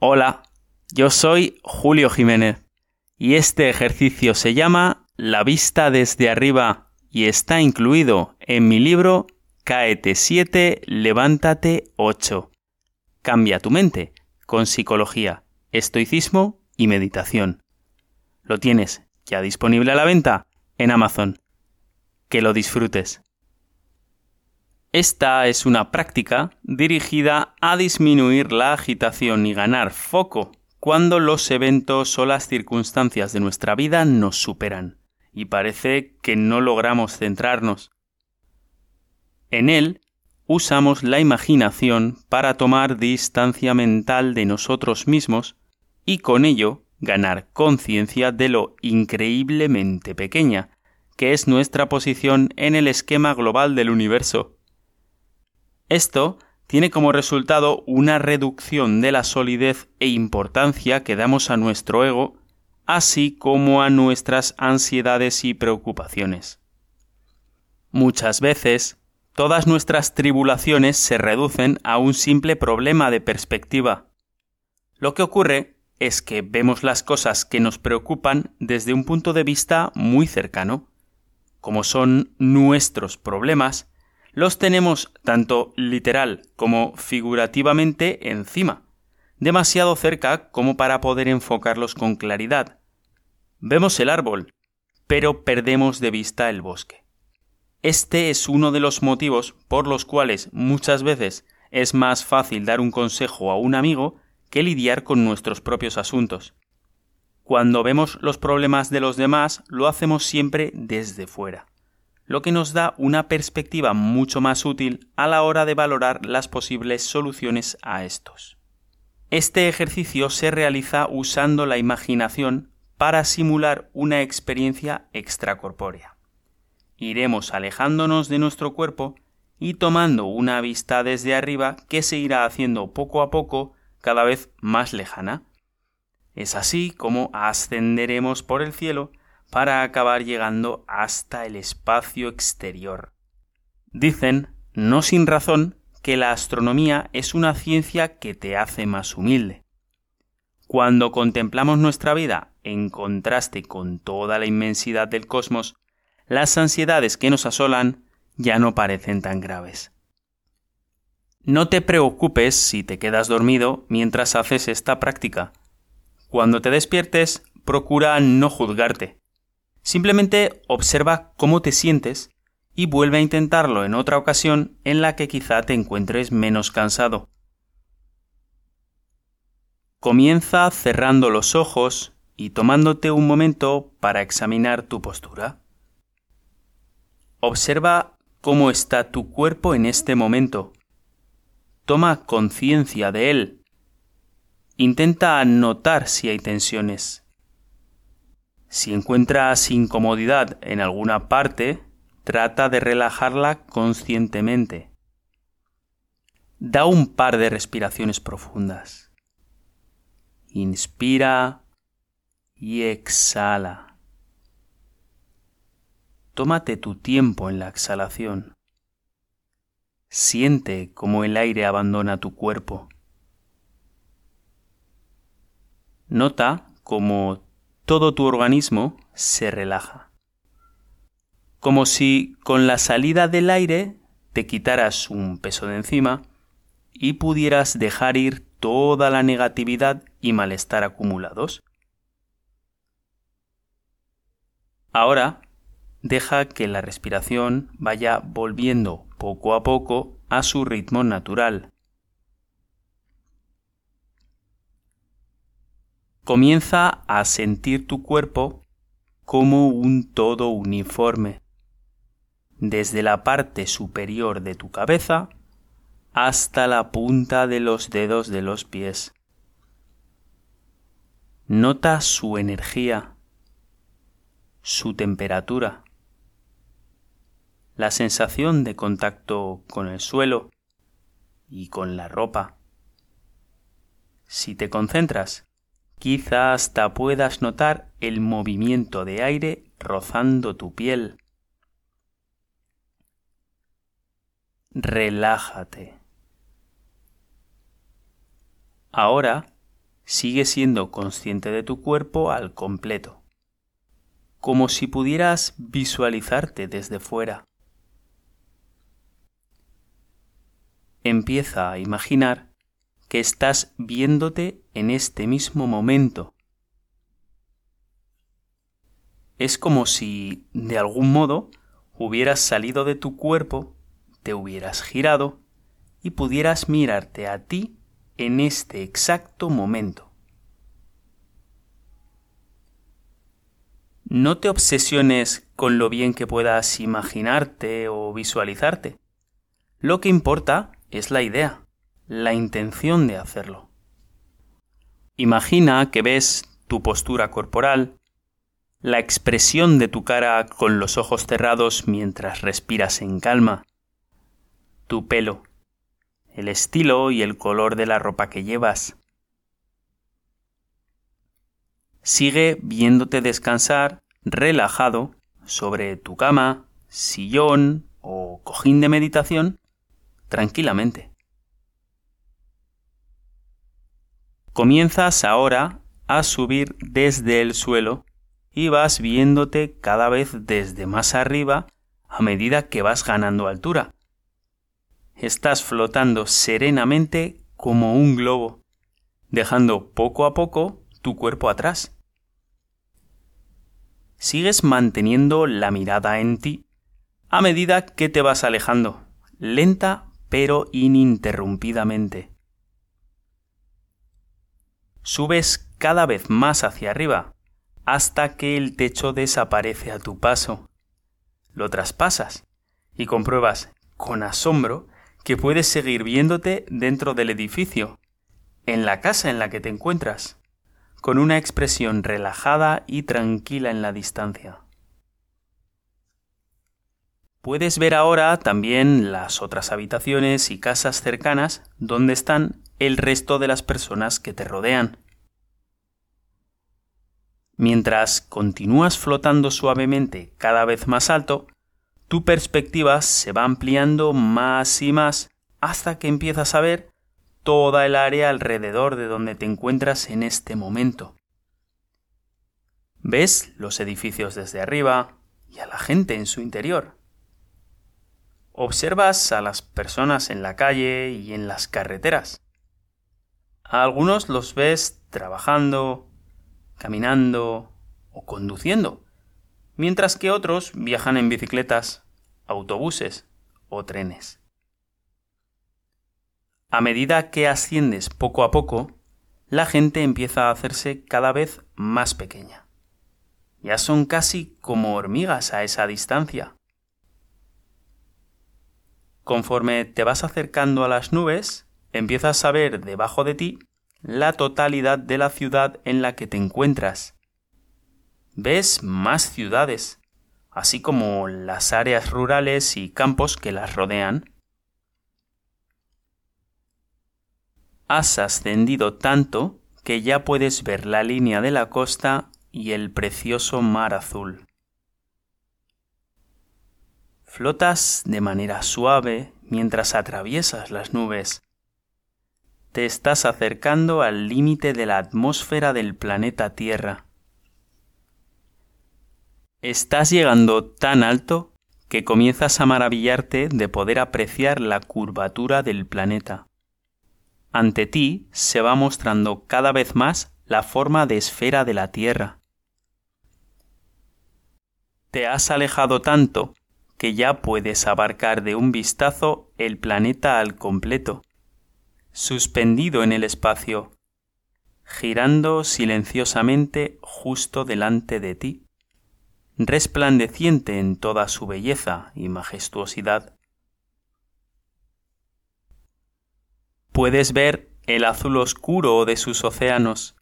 Hola, yo soy Julio Jiménez y este ejercicio se llama La vista desde arriba y está incluido en mi libro Cáete 7, levántate 8. Cambia tu mente con psicología, estoicismo y meditación. Lo tienes ya disponible a la venta en Amazon. Que lo disfrutes. Esta es una práctica dirigida a disminuir la agitación y ganar foco cuando los eventos o las circunstancias de nuestra vida nos superan y parece que no logramos centrarnos. En él usamos la imaginación para tomar distancia mental de nosotros mismos y con ello ganar conciencia de lo increíblemente pequeña que es nuestra posición en el esquema global del universo. Esto tiene como resultado una reducción de la solidez e importancia que damos a nuestro ego, así como a nuestras ansiedades y preocupaciones. Muchas veces, todas nuestras tribulaciones se reducen a un simple problema de perspectiva. Lo que ocurre es que vemos las cosas que nos preocupan desde un punto de vista muy cercano. Como son nuestros problemas, los tenemos tanto literal como figurativamente encima, demasiado cerca como para poder enfocarlos con claridad. Vemos el árbol, pero perdemos de vista el bosque. Este es uno de los motivos por los cuales muchas veces es más fácil dar un consejo a un amigo que lidiar con nuestros propios asuntos. Cuando vemos los problemas de los demás, lo hacemos siempre desde fuera lo que nos da una perspectiva mucho más útil a la hora de valorar las posibles soluciones a estos. Este ejercicio se realiza usando la imaginación para simular una experiencia extracorpórea. Iremos alejándonos de nuestro cuerpo y tomando una vista desde arriba que se irá haciendo poco a poco cada vez más lejana. Es así como ascenderemos por el cielo para acabar llegando hasta el espacio exterior. Dicen, no sin razón, que la astronomía es una ciencia que te hace más humilde. Cuando contemplamos nuestra vida en contraste con toda la inmensidad del cosmos, las ansiedades que nos asolan ya no parecen tan graves. No te preocupes si te quedas dormido mientras haces esta práctica. Cuando te despiertes, procura no juzgarte. Simplemente observa cómo te sientes y vuelve a intentarlo en otra ocasión en la que quizá te encuentres menos cansado. Comienza cerrando los ojos y tomándote un momento para examinar tu postura. Observa cómo está tu cuerpo en este momento. Toma conciencia de él. Intenta notar si hay tensiones. Si encuentras incomodidad en alguna parte, trata de relajarla conscientemente. Da un par de respiraciones profundas. Inspira y exhala. Tómate tu tiempo en la exhalación. Siente cómo el aire abandona tu cuerpo. Nota cómo todo tu organismo se relaja. Como si con la salida del aire te quitaras un peso de encima y pudieras dejar ir toda la negatividad y malestar acumulados. Ahora deja que la respiración vaya volviendo poco a poco a su ritmo natural. Comienza a sentir tu cuerpo como un todo uniforme, desde la parte superior de tu cabeza hasta la punta de los dedos de los pies. Nota su energía, su temperatura, la sensación de contacto con el suelo y con la ropa. Si te concentras Quizá hasta puedas notar el movimiento de aire rozando tu piel. Relájate. Ahora sigue siendo consciente de tu cuerpo al completo, como si pudieras visualizarte desde fuera. Empieza a imaginar que estás viéndote en este mismo momento. Es como si, de algún modo, hubieras salido de tu cuerpo, te hubieras girado y pudieras mirarte a ti en este exacto momento. No te obsesiones con lo bien que puedas imaginarte o visualizarte. Lo que importa es la idea, la intención de hacerlo. Imagina que ves tu postura corporal, la expresión de tu cara con los ojos cerrados mientras respiras en calma, tu pelo, el estilo y el color de la ropa que llevas. Sigue viéndote descansar relajado sobre tu cama, sillón o cojín de meditación tranquilamente. Comienzas ahora a subir desde el suelo y vas viéndote cada vez desde más arriba a medida que vas ganando altura estás flotando serenamente como un globo, dejando poco a poco tu cuerpo atrás. Sigues manteniendo la mirada en ti a medida que te vas alejando, lenta pero ininterrumpidamente. Subes cada vez más hacia arriba, hasta que el techo desaparece a tu paso. Lo traspasas y compruebas con asombro que puedes seguir viéndote dentro del edificio, en la casa en la que te encuentras, con una expresión relajada y tranquila en la distancia. Puedes ver ahora también las otras habitaciones y casas cercanas donde están el resto de las personas que te rodean. Mientras continúas flotando suavemente cada vez más alto, tu perspectiva se va ampliando más y más hasta que empiezas a ver toda el área alrededor de donde te encuentras en este momento. Ves los edificios desde arriba y a la gente en su interior. Observas a las personas en la calle y en las carreteras. A algunos los ves trabajando, caminando o conduciendo mientras que otros viajan en bicicletas, autobuses o trenes. A medida que asciendes poco a poco, la gente empieza a hacerse cada vez más pequeña. Ya son casi como hormigas a esa distancia. Conforme te vas acercando a las nubes, empiezas a ver debajo de ti la totalidad de la ciudad en la que te encuentras ves más ciudades, así como las áreas rurales y campos que las rodean. Has ascendido tanto que ya puedes ver la línea de la costa y el precioso mar azul. Flotas de manera suave mientras atraviesas las nubes. Te estás acercando al límite de la atmósfera del planeta Tierra. Estás llegando tan alto que comienzas a maravillarte de poder apreciar la curvatura del planeta. Ante ti se va mostrando cada vez más la forma de esfera de la Tierra. Te has alejado tanto que ya puedes abarcar de un vistazo el planeta al completo, suspendido en el espacio, girando silenciosamente justo delante de ti resplandeciente en toda su belleza y majestuosidad. Puedes ver el azul oscuro de sus océanos,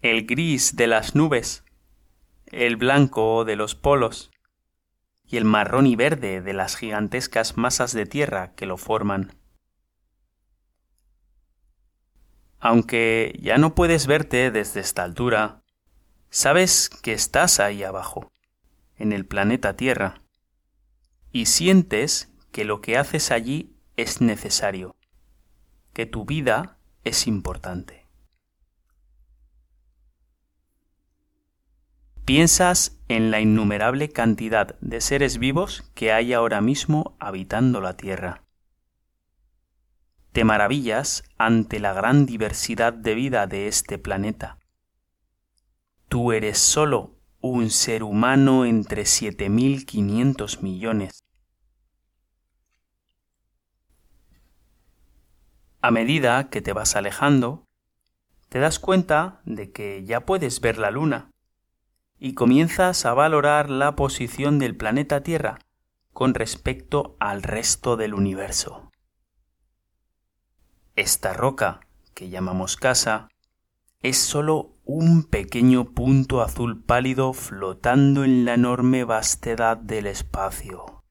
el gris de las nubes, el blanco de los polos y el marrón y verde de las gigantescas masas de tierra que lo forman. Aunque ya no puedes verte desde esta altura, sabes que estás ahí abajo, en el planeta Tierra, y sientes que lo que haces allí es necesario, que tu vida es importante. Piensas en la innumerable cantidad de seres vivos que hay ahora mismo habitando la Tierra te maravillas ante la gran diversidad de vida de este planeta. Tú eres solo un ser humano entre 7.500 millones. A medida que te vas alejando, te das cuenta de que ya puedes ver la luna y comienzas a valorar la posición del planeta Tierra con respecto al resto del universo. Esta roca, que llamamos casa, es sólo un pequeño punto azul pálido flotando en la enorme vastedad del espacio.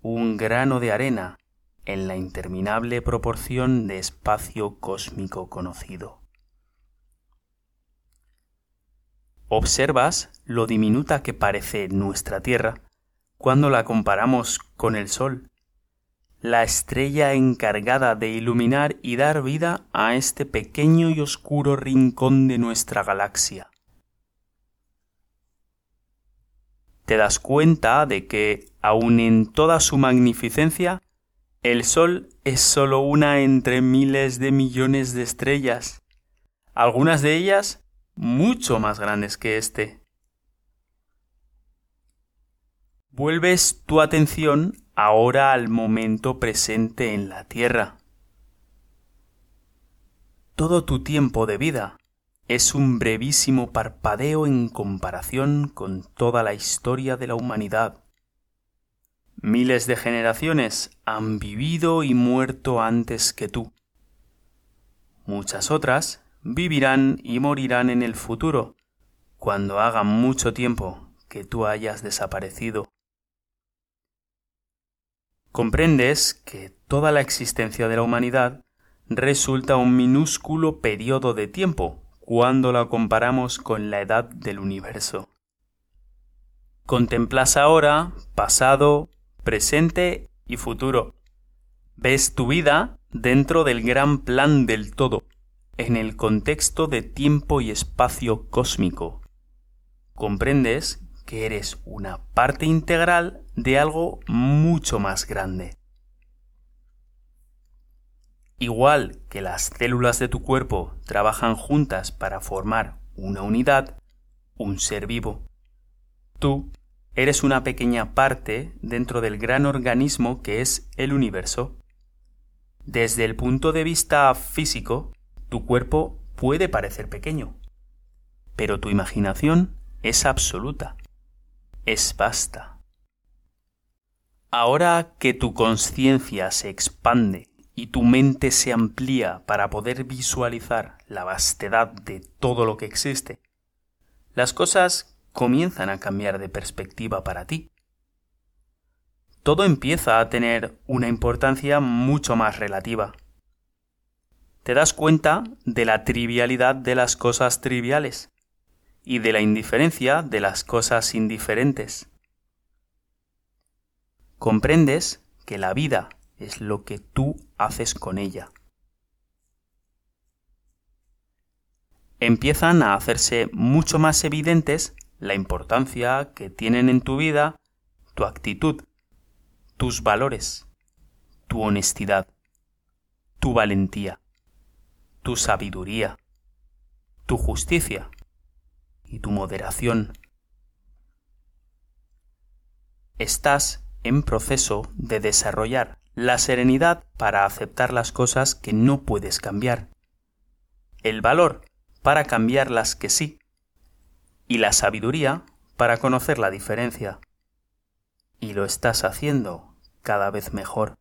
Un grano de arena en la interminable proporción de espacio cósmico conocido. Observas lo diminuta que parece nuestra Tierra cuando la comparamos con el Sol, la estrella encargada de iluminar y dar vida a este pequeño y oscuro rincón de nuestra galaxia. Te das cuenta de que, aun en toda su magnificencia, el Sol es sólo una entre miles de millones de estrellas, algunas de ellas mucho más grandes que este. Vuelves tu atención ahora al momento presente en la Tierra. Todo tu tiempo de vida es un brevísimo parpadeo en comparación con toda la historia de la humanidad. Miles de generaciones han vivido y muerto antes que tú. Muchas otras vivirán y morirán en el futuro, cuando haga mucho tiempo que tú hayas desaparecido. Comprendes que toda la existencia de la humanidad resulta un minúsculo periodo de tiempo cuando la comparamos con la edad del universo. Contemplas ahora pasado, presente y futuro. Ves tu vida dentro del gran plan del todo en el contexto de tiempo y espacio cósmico. Comprendes eres una parte integral de algo mucho más grande. Igual que las células de tu cuerpo trabajan juntas para formar una unidad, un ser vivo, tú eres una pequeña parte dentro del gran organismo que es el universo. Desde el punto de vista físico, tu cuerpo puede parecer pequeño, pero tu imaginación es absoluta, es vasta. Ahora que tu conciencia se expande y tu mente se amplía para poder visualizar la vastedad de todo lo que existe, las cosas comienzan a cambiar de perspectiva para ti. Todo empieza a tener una importancia mucho más relativa te das cuenta de la trivialidad de las cosas triviales y de la indiferencia de las cosas indiferentes. Comprendes que la vida es lo que tú haces con ella. Empiezan a hacerse mucho más evidentes la importancia que tienen en tu vida tu actitud, tus valores, tu honestidad, tu valentía tu sabiduría, tu justicia y tu moderación. Estás en proceso de desarrollar la serenidad para aceptar las cosas que no puedes cambiar, el valor para cambiar las que sí, y la sabiduría para conocer la diferencia. Y lo estás haciendo cada vez mejor.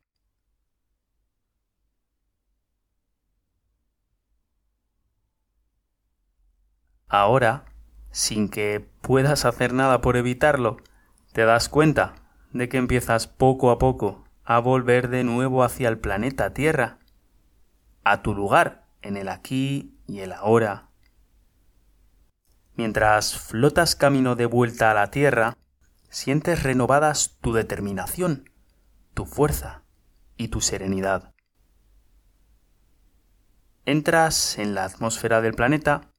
Ahora, sin que puedas hacer nada por evitarlo, te das cuenta de que empiezas poco a poco a volver de nuevo hacia el planeta Tierra, a tu lugar en el aquí y el ahora. Mientras flotas camino de vuelta a la Tierra, sientes renovadas tu determinación, tu fuerza y tu serenidad. Entras en la atmósfera del planeta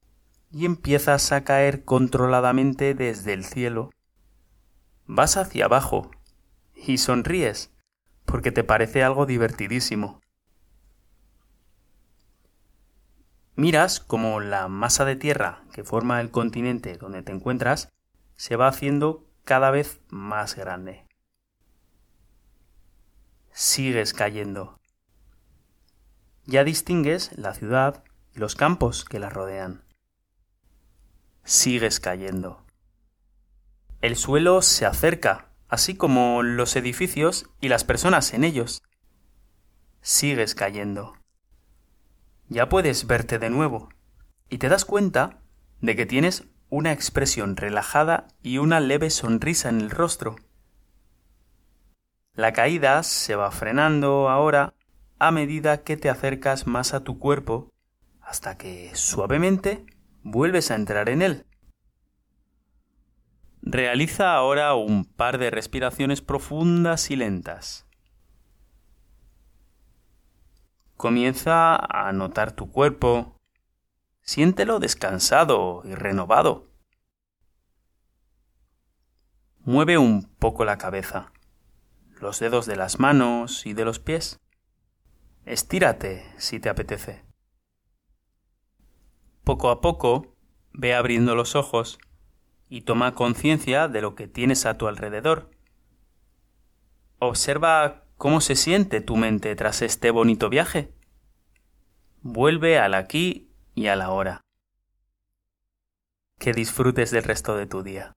y empiezas a caer controladamente desde el cielo. Vas hacia abajo y sonríes porque te parece algo divertidísimo. Miras como la masa de tierra que forma el continente donde te encuentras se va haciendo cada vez más grande. Sigues cayendo. Ya distingues la ciudad y los campos que la rodean. Sigues cayendo. El suelo se acerca, así como los edificios y las personas en ellos. Sigues cayendo. Ya puedes verte de nuevo y te das cuenta de que tienes una expresión relajada y una leve sonrisa en el rostro. La caída se va frenando ahora a medida que te acercas más a tu cuerpo hasta que suavemente vuelves a entrar en él. Realiza ahora un par de respiraciones profundas y lentas. Comienza a notar tu cuerpo. Siéntelo descansado y renovado. Mueve un poco la cabeza, los dedos de las manos y de los pies. Estírate si te apetece. Poco a poco, ve abriendo los ojos y toma conciencia de lo que tienes a tu alrededor. Observa cómo se siente tu mente tras este bonito viaje. Vuelve al aquí y a la hora. Que disfrutes del resto de tu día.